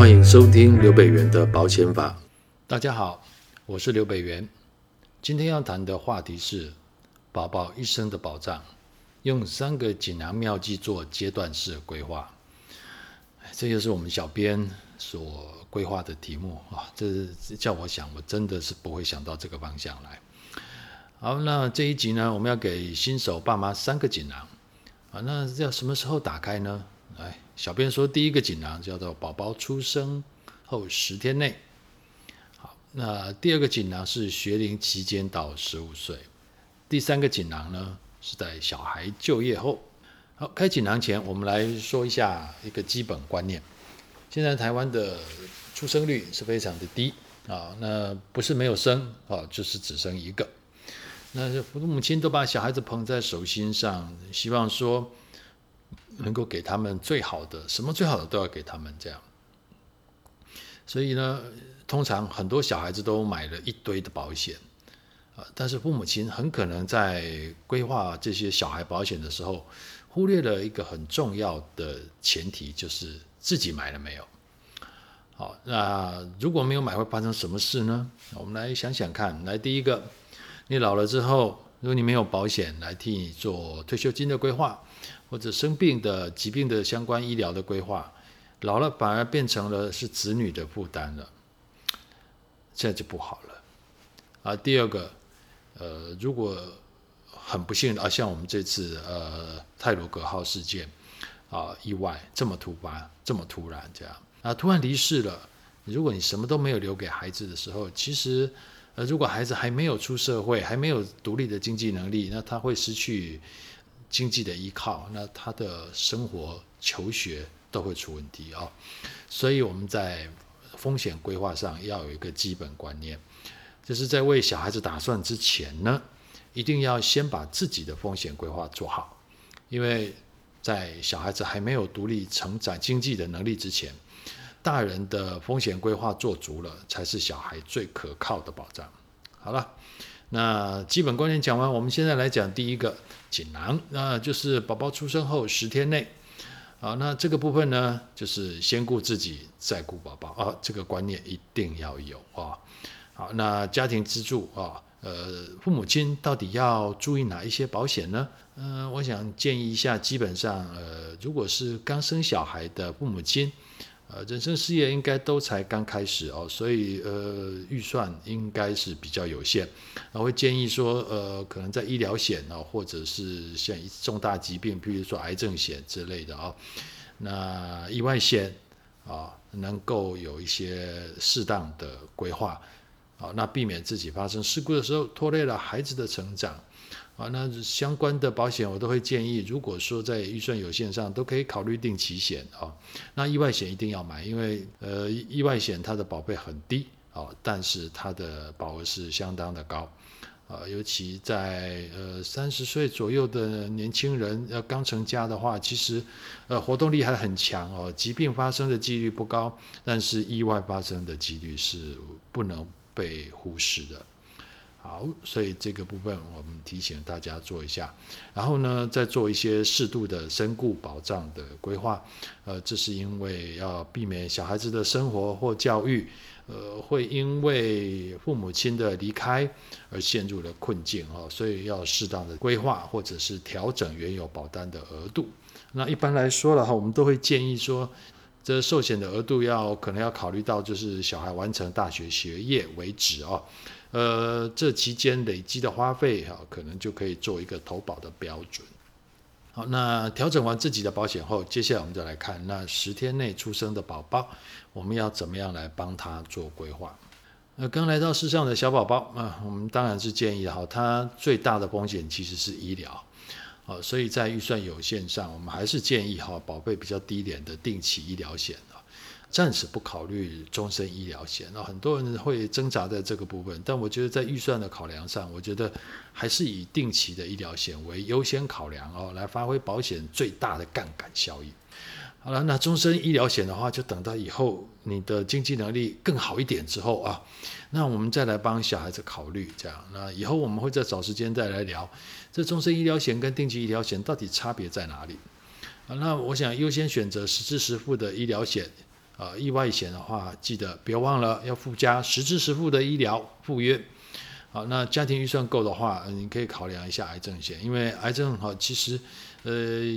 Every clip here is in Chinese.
欢迎收听刘北元的保险法。大家好，我是刘北元。今天要谈的话题是宝宝一生的保障，用三个锦囊妙计做阶段式规划。这就是我们小编所规划的题目啊！这是叫我想，我真的是不会想到这个方向来。好，那这一集呢，我们要给新手爸妈三个锦囊啊。那要什么时候打开呢？来，小编说，第一个锦囊叫做宝宝出生后十天内。好，那第二个锦囊是学龄期间到十五岁。第三个锦囊呢，是在小孩就业后。好，开锦囊前，我们来说一下一个基本观念。现在台湾的出生率是非常的低啊，那不是没有生啊，就是只生一个。那父母亲都把小孩子捧在手心上，希望说能够给他们最好的，什么最好的都要给他们这样。所以呢，通常很多小孩子都买了一堆的保险啊，但是父母亲很可能在规划这些小孩保险的时候，忽略了一个很重要的前提，就是自己买了没有。好，那如果没有买，会发生什么事呢？我们来想想看。来，第一个，你老了之后，如果你没有保险来替你做退休金的规划，或者生病的疾病的相关医疗的规划，老了反而变成了是子女的负担了，这样就不好了。啊，第二个，呃，如果很不幸啊，像我们这次呃泰罗格号事件啊，意外这么突发，这么突然这样啊，突然离世了。如果你什么都没有留给孩子的时候，其实呃，如果孩子还没有出社会，还没有独立的经济能力，那他会失去经济的依靠，那他的生活、求学都会出问题啊。所以我们在风险规划上要有一个基本观念，就是在为小孩子打算之前呢。一定要先把自己的风险规划做好，因为在小孩子还没有独立成长经济的能力之前，大人的风险规划做足了，才是小孩最可靠的保障。好了，那基本观念讲完，我们现在来讲第一个锦囊，那就是宝宝出生后十天内，啊，那这个部分呢，就是先顾自己，再顾宝宝啊，这个观念一定要有啊。好，那家庭支柱啊。呃，父母亲到底要注意哪一些保险呢？嗯、我想建议一下，基本上，呃，如果是刚生小孩的父母亲，呃，人生事业应该都才刚开始哦，所以呃，预算应该是比较有限。那会建议说，呃，可能在医疗险啊，或者是像重大疾病，比如说癌症险之类的啊，那意外险啊，能够有一些适当的规划。好，那避免自己发生事故的时候拖累了孩子的成长。啊，那相关的保险我都会建议，如果说在预算有限上，都可以考虑定期险啊。那意外险一定要买，因为呃，意外险它的保费很低啊，但是它的保额是相当的高啊，尤其在呃三十岁左右的年轻人要刚成家的话，其实呃活动力还很强哦，疾病发生的几率不高，但是意外发生的几率是不能被忽视的，好，所以这个部分我们提醒大家做一下，然后呢，再做一些适度的身故保障的规划，呃，这是因为要避免小孩子的生活或教育，呃，会因为父母亲的离开而陷入了困境哦，所以要适当的规划或者是调整原有保单的额度。那一般来说的话，我们都会建议说。这寿险的额度要可能要考虑到，就是小孩完成大学学业为止哦，呃，这期间累积的花费哈，可能就可以做一个投保的标准。好，那调整完自己的保险后，接下来我们就来看那十天内出生的宝宝，我们要怎么样来帮他做规划？那刚来到世上的小宝宝啊，我们当然是建议哈，他最大的风险其实是医疗。哦，所以在预算有限上，我们还是建议哈，保费比较低廉的定期医疗险啊，暂时不考虑终身医疗险。那很多人会挣扎在这个部分，但我觉得在预算的考量上，我觉得还是以定期的医疗险为优先考量哦，来发挥保险最大的杠杆效应。好了，那终身医疗险的话，就等到以后你的经济能力更好一点之后啊，那我们再来帮小孩子考虑这样。那以后我们会再找时间再来聊，这终身医疗险跟定期医疗险到底差别在哪里？啊，那我想优先选择实支实付的医疗险呃，意外险的话，记得别忘了要附加实支实付的医疗附约。好，那家庭预算够的话，你可以考量一下癌症险，因为癌症哈，其实呃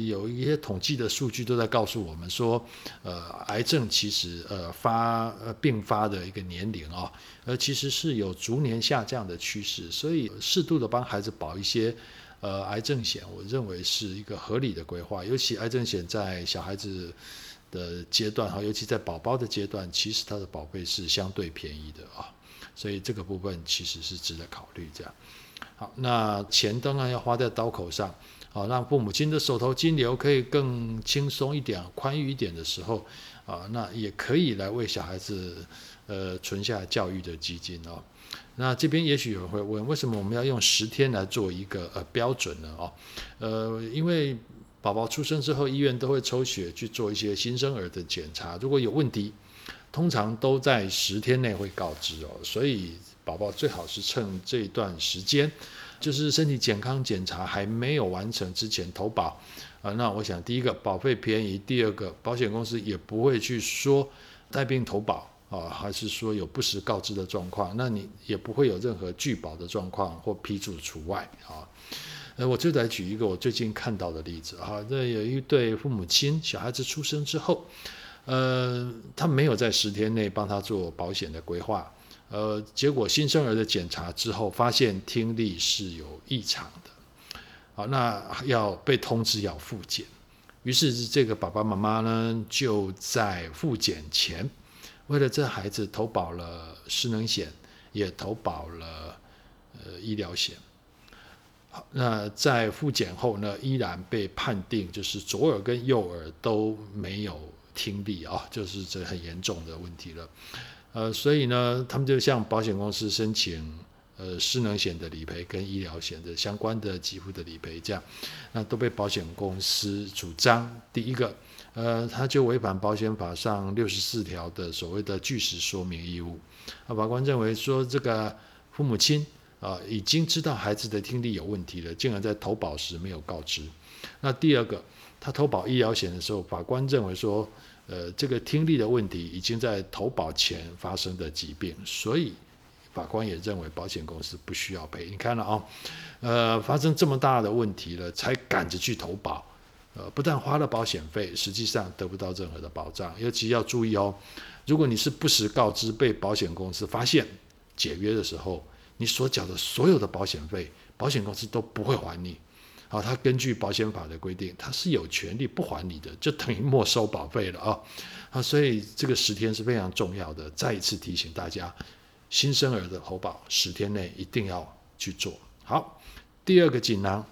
有一些统计的数据都在告诉我们说，呃，癌症其实呃发呃并发的一个年龄啊，呃其实是有逐年下降的趋势，所以适度的帮孩子保一些呃癌症险，我认为是一个合理的规划，尤其癌症险在小孩子的阶段哈，尤其在宝宝的阶段，其实它的保费是相对便宜的啊。所以这个部分其实是值得考虑。这样，好，那钱当然要花在刀口上，好，让父母亲的手头金流可以更轻松一点、宽裕一点的时候，啊，那也可以来为小孩子，呃，存下教育的基金哦。那这边也许有人会问，为什么我们要用十天来做一个呃标准呢？哦，呃，因为宝宝出生之后，医院都会抽血去做一些新生儿的检查，如果有问题。通常都在十天内会告知哦，所以宝宝最好是趁这段时间，就是身体健康检查还没有完成之前投保啊。那我想，第一个保费便宜，第二个保险公司也不会去说带病投保啊，还是说有不实告知的状况，那你也不会有任何拒保的状况或批注除外啊。呃，我就来举一个我最近看到的例子啊，这有一对父母亲，小孩子出生之后。呃，他没有在十天内帮他做保险的规划，呃，结果新生儿的检查之后发现听力是有异常的，好，那要被通知要复检，于是这个爸爸妈妈呢就在复检前，为了这孩子投保了失能险，也投保了呃医疗险，好，那在复检后呢，依然被判定就是左耳跟右耳都没有。听力啊，就是这很严重的问题了，呃，所以呢，他们就向保险公司申请呃失能险的理赔跟医疗险的相关的给付的理赔，这样，那都被保险公司主张，第一个，呃，他就违反保险法上六十四条的所谓的据实说明义务，啊，法官认为说这个父母亲啊已经知道孩子的听力有问题了，竟然在投保时没有告知，那第二个。他投保医疗险的时候，法官认为说，呃，这个听力的问题已经在投保前发生的疾病，所以法官也认为保险公司不需要赔。你看了啊、哦，呃，发生这么大的问题了，才赶着去投保，呃，不但花了保险费，实际上得不到任何的保障。尤其要注意哦，如果你是不实告知被保险公司发现解约的时候，你所缴的所有的保险费，保险公司都不会还你。啊，他根据保险法的规定，他是有权利不还你的，就等于没收保费了啊！啊，所以这个十天是非常重要的。再一次提醒大家，新生儿的投保十天内一定要去做好。第二个锦囊，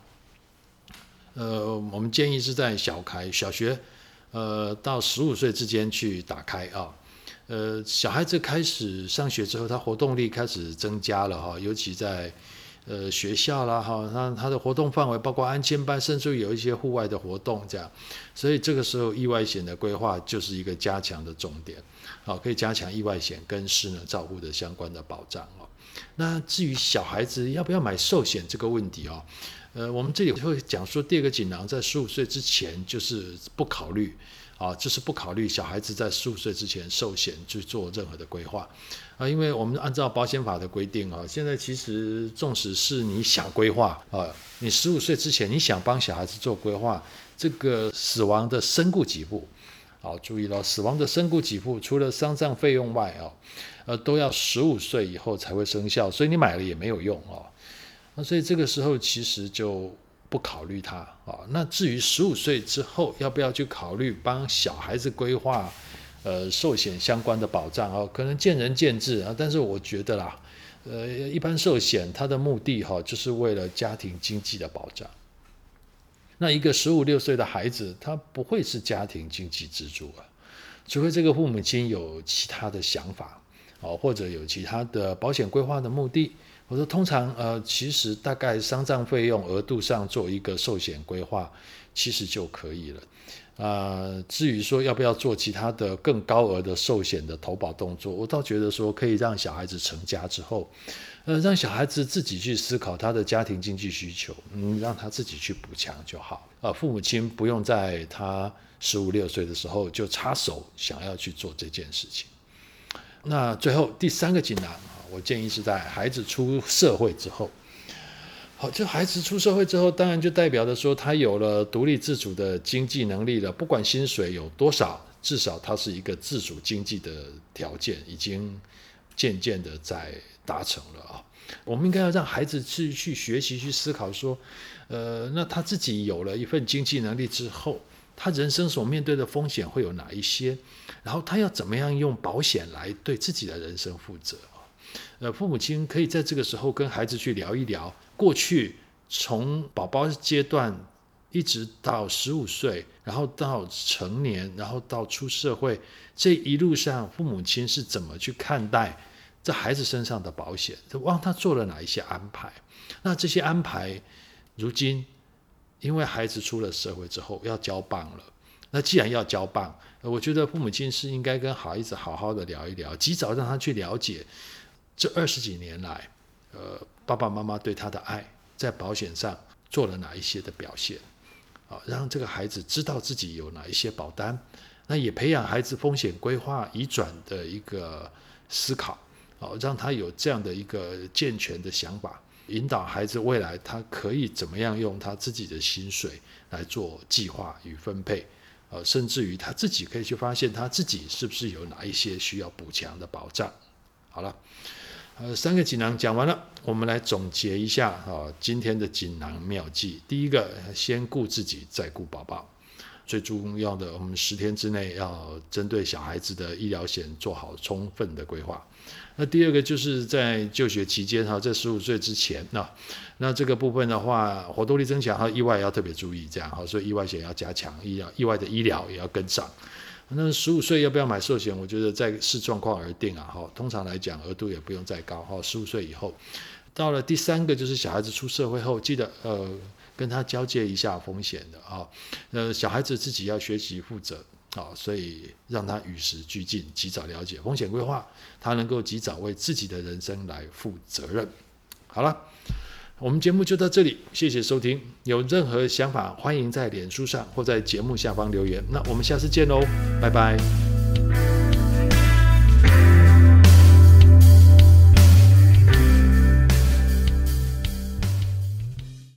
呃，我们建议是在小开小学，呃，到十五岁之间去打开啊。呃，小孩子开始上学之后，他活动力开始增加了哈，尤其在。呃，学校啦，哈，那它的活动范围包括安亲班，甚至有一些户外的活动，这样，所以这个时候意外险的规划就是一个加强的重点，好，可以加强意外险跟失能照护的相关的保障哦。那至于小孩子要不要买寿险这个问题哦，呃，我们这里会讲说，第二个锦囊在十五岁之前就是不考虑。啊，就是不考虑小孩子在十五岁之前寿险去做任何的规划啊，因为我们按照保险法的规定啊，现在其实纵使是你想规划啊，你十五岁之前你想帮小孩子做规划，这个死亡的身故给付，好，注意了，死亡的身故给付除了丧葬费用外啊，呃，都要十五岁以后才会生效，所以你买了也没有用啊，那所以这个时候其实就。不考虑它啊，那至于十五岁之后要不要去考虑帮小孩子规划，呃，寿险相关的保障啊，可能见仁见智啊。但是我觉得啦，呃，一般寿险它的目的哈，就是为了家庭经济的保障。那一个十五六岁的孩子，他不会是家庭经济支柱啊，除非这个父母亲有其他的想法啊，或者有其他的保险规划的目的。我说，通常呃，其实大概丧葬费用额度上做一个寿险规划，其实就可以了。啊、呃，至于说要不要做其他的更高额的寿险的投保动作，我倒觉得说可以让小孩子成家之后，呃，让小孩子自己去思考他的家庭经济需求，嗯，让他自己去补强就好。呃，父母亲不用在他十五六岁的时候就插手想要去做这件事情。那最后第三个锦囊，我建议是在孩子出社会之后。好，就孩子出社会之后，当然就代表着说他有了独立自主的经济能力了。不管薪水有多少，至少他是一个自主经济的条件，已经渐渐的在达成了啊。我们应该要让孩子去去学习、去思考说，呃，那他自己有了一份经济能力之后，他人生所面对的风险会有哪一些？然后他要怎么样用保险来对自己的人生负责？呃，父母亲可以在这个时候跟孩子去聊一聊，过去从宝宝阶段一直到十五岁，然后到成年，然后到出社会，这一路上父母亲是怎么去看待 这孩子身上的保险？帮他做了哪一些安排？那这些安排，如今。因为孩子出了社会之后要交棒了，那既然要交棒，我觉得父母亲是应该跟孩子好好的聊一聊，及早让他去了解这二十几年来，呃，爸爸妈妈对他的爱在保险上做了哪一些的表现，啊，让这个孩子知道自己有哪一些保单，那也培养孩子风险规划移转的一个思考，啊，让他有这样的一个健全的想法。引导孩子未来，他可以怎么样用他自己的薪水来做计划与分配，呃，甚至于他自己可以去发现他自己是不是有哪一些需要补强的保障。好了，呃，三个锦囊讲完了，我们来总结一下啊，今天的锦囊妙计。第一个，先顾自己，再顾宝宝。最重要的，我们十天之内要针对小孩子的医疗险做好充分的规划。那第二个就是在就学期间哈，在十五岁之前那那这个部分的话，活动力增强和意外要特别注意，这样哈，所以意外险要加强，医疗意外的医疗也要跟上。那十五岁要不要买寿险？我觉得在视状况而定啊哈。通常来讲，额度也不用再高哈。十五岁以后，到了第三个就是小孩子出社会后，记得呃。跟他交接一下风险的啊，呃，小孩子自己要学习负责啊，所以让他与时俱进，及早了解风险规划，他能够及早为自己的人生来负责任。好了，我们节目就到这里，谢谢收听。有任何想法，欢迎在脸书上或在节目下方留言。那我们下次见喽，拜拜。